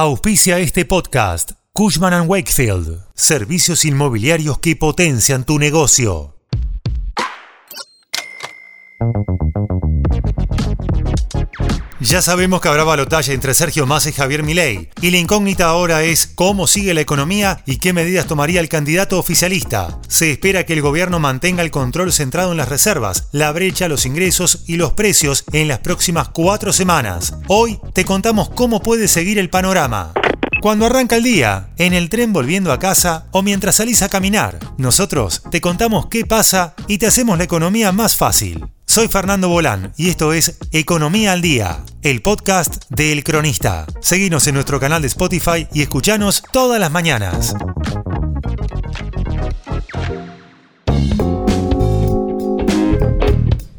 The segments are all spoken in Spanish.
Auspicia este podcast. Cushman ⁇ Wakefield. Servicios inmobiliarios que potencian tu negocio. Ya sabemos que habrá balotaje entre Sergio Massa y Javier Milei, y la incógnita ahora es cómo sigue la economía y qué medidas tomaría el candidato oficialista. Se espera que el gobierno mantenga el control centrado en las reservas, la brecha, los ingresos y los precios en las próximas cuatro semanas. Hoy te contamos cómo puede seguir el panorama. Cuando arranca el día, en el tren volviendo a casa o mientras salís a caminar, nosotros te contamos qué pasa y te hacemos la economía más fácil. Soy Fernando Bolán y esto es Economía al Día, el podcast de El Cronista. Seguinos en nuestro canal de Spotify y escuchanos todas las mañanas.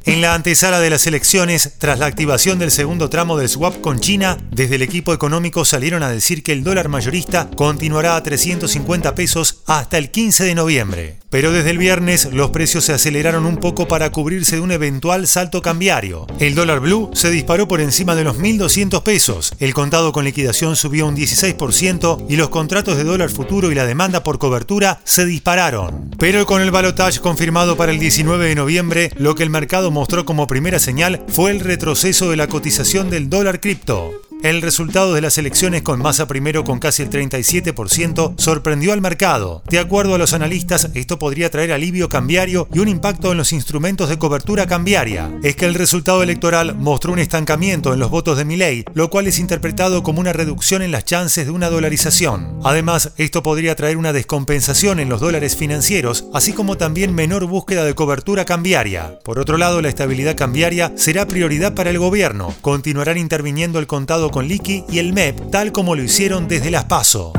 En la antesala de las elecciones, tras la activación del segundo tramo del swap con China, desde el equipo económico salieron a decir que el dólar mayorista continuará a 350 pesos hasta el 15 de noviembre. Pero desde el viernes los precios se aceleraron un poco para cubrirse de un eventual salto cambiario. El dólar blue se disparó por encima de los 1.200 pesos, el contado con liquidación subió un 16% y los contratos de dólar futuro y la demanda por cobertura se dispararon. Pero con el balotage confirmado para el 19 de noviembre, lo que el mercado mostró como primera señal fue el retroceso de la cotización del dólar cripto. El resultado de las elecciones con masa primero con casi el 37% sorprendió al mercado. De acuerdo a los analistas, esto podría traer alivio cambiario y un impacto en los instrumentos de cobertura cambiaria. Es que el resultado electoral mostró un estancamiento en los votos de Milei, lo cual es interpretado como una reducción en las chances de una dolarización. Además, esto podría traer una descompensación en los dólares financieros, así como también menor búsqueda de cobertura cambiaria. Por otro lado, la estabilidad cambiaria será prioridad para el gobierno. Continuarán interviniendo el contado con Liqui y el MEP, tal como lo hicieron desde las PASO.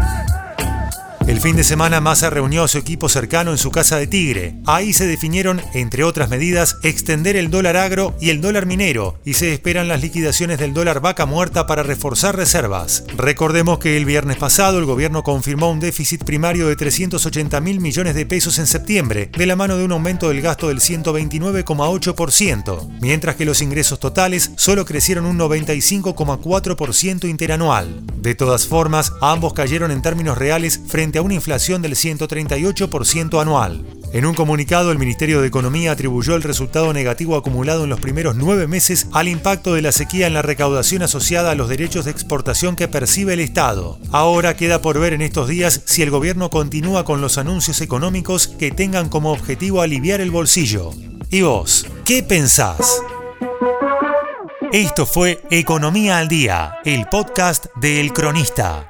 El fin de semana Massa reunió a su equipo cercano en su casa de Tigre. Ahí se definieron, entre otras medidas, extender el dólar agro y el dólar minero, y se esperan las liquidaciones del dólar vaca muerta para reforzar reservas. Recordemos que el viernes pasado el gobierno confirmó un déficit primario de 380 mil millones de pesos en septiembre, de la mano de un aumento del gasto del 129,8%, mientras que los ingresos totales solo crecieron un 95,4% interanual. De todas formas, ambos cayeron en términos reales frente a una inflación del 138% anual. En un comunicado, el Ministerio de Economía atribuyó el resultado negativo acumulado en los primeros nueve meses al impacto de la sequía en la recaudación asociada a los derechos de exportación que percibe el Estado. Ahora queda por ver en estos días si el gobierno continúa con los anuncios económicos que tengan como objetivo aliviar el bolsillo. ¿Y vos? ¿Qué pensás? Esto fue Economía al Día, el podcast de El Cronista.